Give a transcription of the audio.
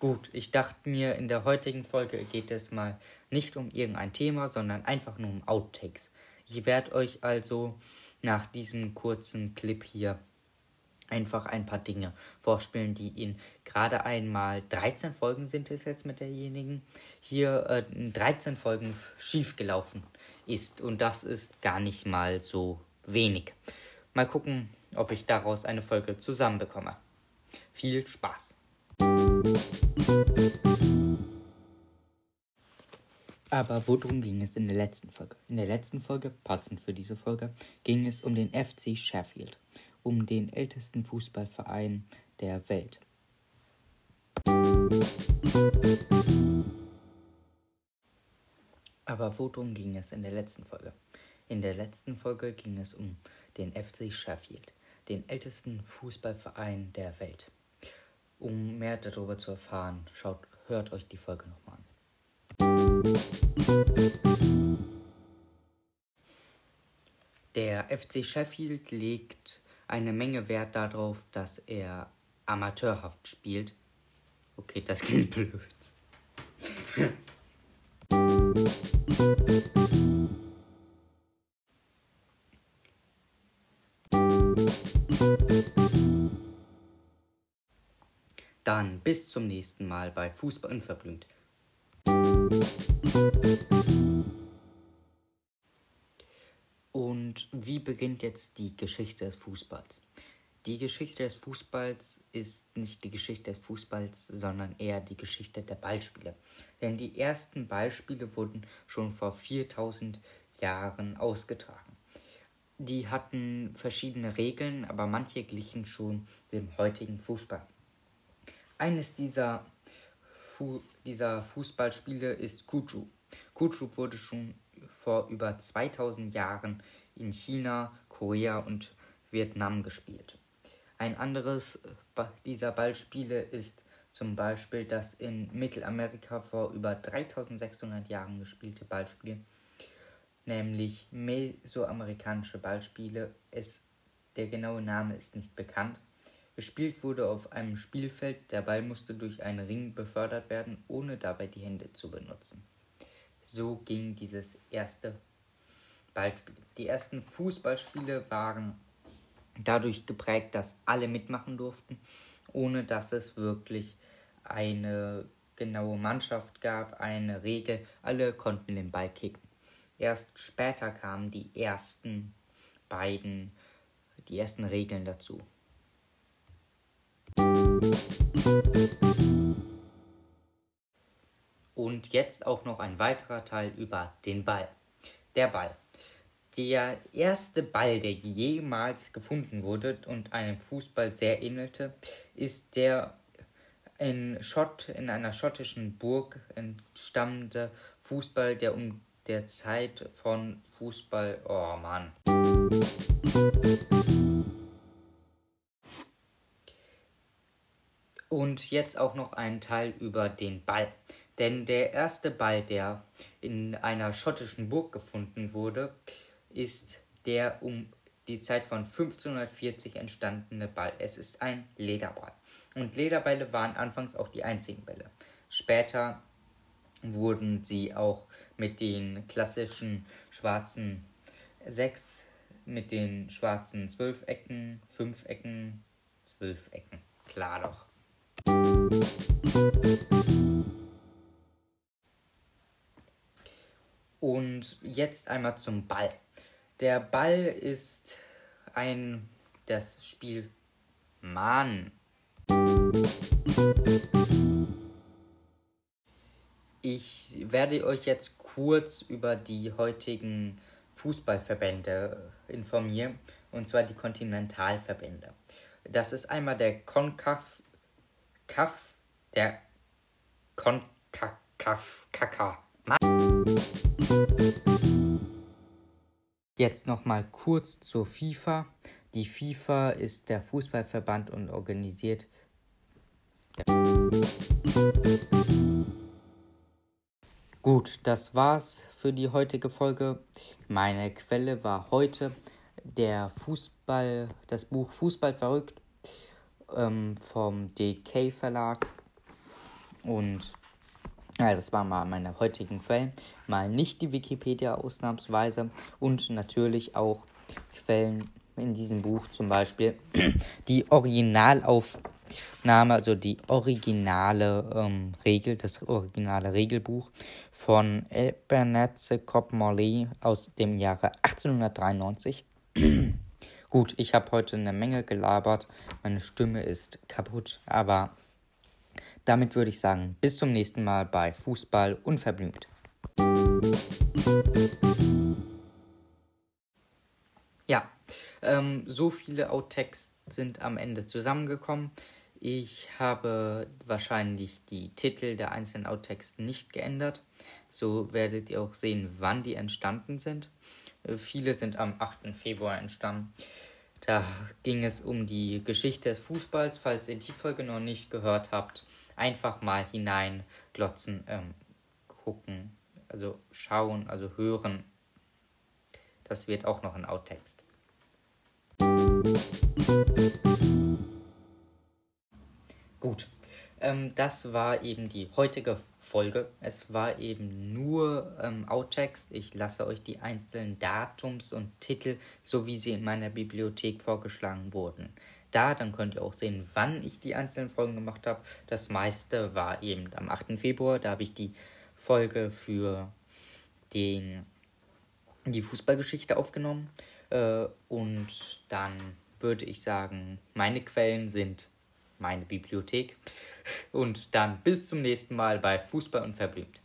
Gut, ich dachte mir, in der heutigen Folge geht es mal nicht um irgendein Thema, sondern einfach nur um Outtakes. Ich werde euch also nach diesem kurzen Clip hier einfach ein paar Dinge vorspielen, die in gerade einmal 13 Folgen sind es jetzt mit derjenigen, hier äh, in 13 Folgen schiefgelaufen ist. Und das ist gar nicht mal so wenig. Mal gucken, ob ich daraus eine Folge zusammenbekomme. Viel Spaß! Aber worum ging es in der letzten Folge? In der letzten Folge, passend für diese Folge, ging es um den FC Sheffield, um den ältesten Fußballverein der Welt. Aber worum ging es in der letzten Folge? In der letzten Folge ging es um den FC Sheffield, den ältesten Fußballverein der Welt. Um mehr darüber zu erfahren, schaut, hört euch die Folge nochmal an. Der FC Sheffield legt eine Menge Wert darauf, dass er amateurhaft spielt. Okay, das klingt blöd. Dann bis zum nächsten Mal bei Fußball unverblümt. Und wie beginnt jetzt die Geschichte des Fußballs? Die Geschichte des Fußballs ist nicht die Geschichte des Fußballs, sondern eher die Geschichte der Ballspiele. Denn die ersten Ballspiele wurden schon vor 4000 Jahren ausgetragen. Die hatten verschiedene Regeln, aber manche glichen schon dem heutigen Fußball. Eines dieser, Fu dieser Fußballspiele ist Kuchu. Kuchu wurde schon vor über 2000 Jahren in China, Korea und Vietnam gespielt. Ein anderes dieser Ballspiele ist zum Beispiel das in Mittelamerika vor über 3600 Jahren gespielte Ballspiel, nämlich mesoamerikanische Ballspiele. Es, der genaue Name ist nicht bekannt. Gespielt wurde auf einem Spielfeld, der Ball musste durch einen Ring befördert werden, ohne dabei die Hände zu benutzen. So ging dieses erste Ballspiel. Die ersten Fußballspiele waren dadurch geprägt, dass alle mitmachen durften, ohne dass es wirklich eine genaue Mannschaft gab, eine Regel. Alle konnten den Ball kicken. Erst später kamen die ersten beiden, die ersten Regeln dazu. Und jetzt auch noch ein weiterer Teil über den Ball. Der Ball. Der erste Ball, der jemals gefunden wurde und einem Fußball sehr ähnelte, ist der in, Schott, in einer schottischen Burg entstammende Fußball, der um der Zeit von Fußball. Oh Mann. Und jetzt auch noch ein Teil über den Ball. Denn der erste Ball, der in einer schottischen Burg gefunden wurde, ist der um die Zeit von 1540 entstandene Ball. Es ist ein Lederball. Und Lederbälle waren anfangs auch die einzigen Bälle. Später wurden sie auch mit den klassischen schwarzen sechs, mit den schwarzen zwölf Ecken, fünf Ecken, zwölf Ecken. Klar doch. Und jetzt einmal zum Ball. Der Ball ist ein das Spiel Mann. Ich werde euch jetzt kurz über die heutigen Fußballverbände informieren, und zwar die Kontinentalverbände. Das ist einmal der CONCAF, CAF, der CONCACAF, KK. Jetzt nochmal kurz zur FIFA. Die FIFA ist der Fußballverband und organisiert. Gut, das war's für die heutige Folge. Meine Quelle war heute der Fußball, das Buch Fußball verrückt ähm, vom DK Verlag. Und ja, das waren mal meine heutigen Quellen. Mal nicht die Wikipedia ausnahmsweise und natürlich auch Quellen in diesem Buch, zum Beispiel die Originalaufnahme, also die originale ähm, Regel, das originale Regelbuch von Ebenezer Cobb-Morley aus dem Jahre 1893. Gut, ich habe heute eine Menge gelabert, meine Stimme ist kaputt, aber damit würde ich sagen, bis zum nächsten Mal bei Fußball unverblümt. Ja, ähm, so viele Outtakes sind am Ende zusammengekommen. Ich habe wahrscheinlich die Titel der einzelnen Outtakes nicht geändert. So werdet ihr auch sehen, wann die entstanden sind. Äh, viele sind am 8. Februar entstanden. Da ging es um die Geschichte des Fußballs. Falls ihr die Folge noch nicht gehört habt, einfach mal hineinglotzen, ähm, gucken, also schauen, also hören. Das wird auch noch ein Outtext. Gut, ähm, das war eben die heutige Folge. Es war eben nur ähm, Outtext. Ich lasse euch die einzelnen Datums und Titel, so wie sie in meiner Bibliothek vorgeschlagen wurden, da. Dann könnt ihr auch sehen, wann ich die einzelnen Folgen gemacht habe. Das meiste war eben am 8. Februar. Da habe ich die Folge für den, die Fußballgeschichte aufgenommen. Äh, und dann würde ich sagen, meine Quellen sind meine Bibliothek. Und dann bis zum nächsten Mal bei Fußball und Verblümt.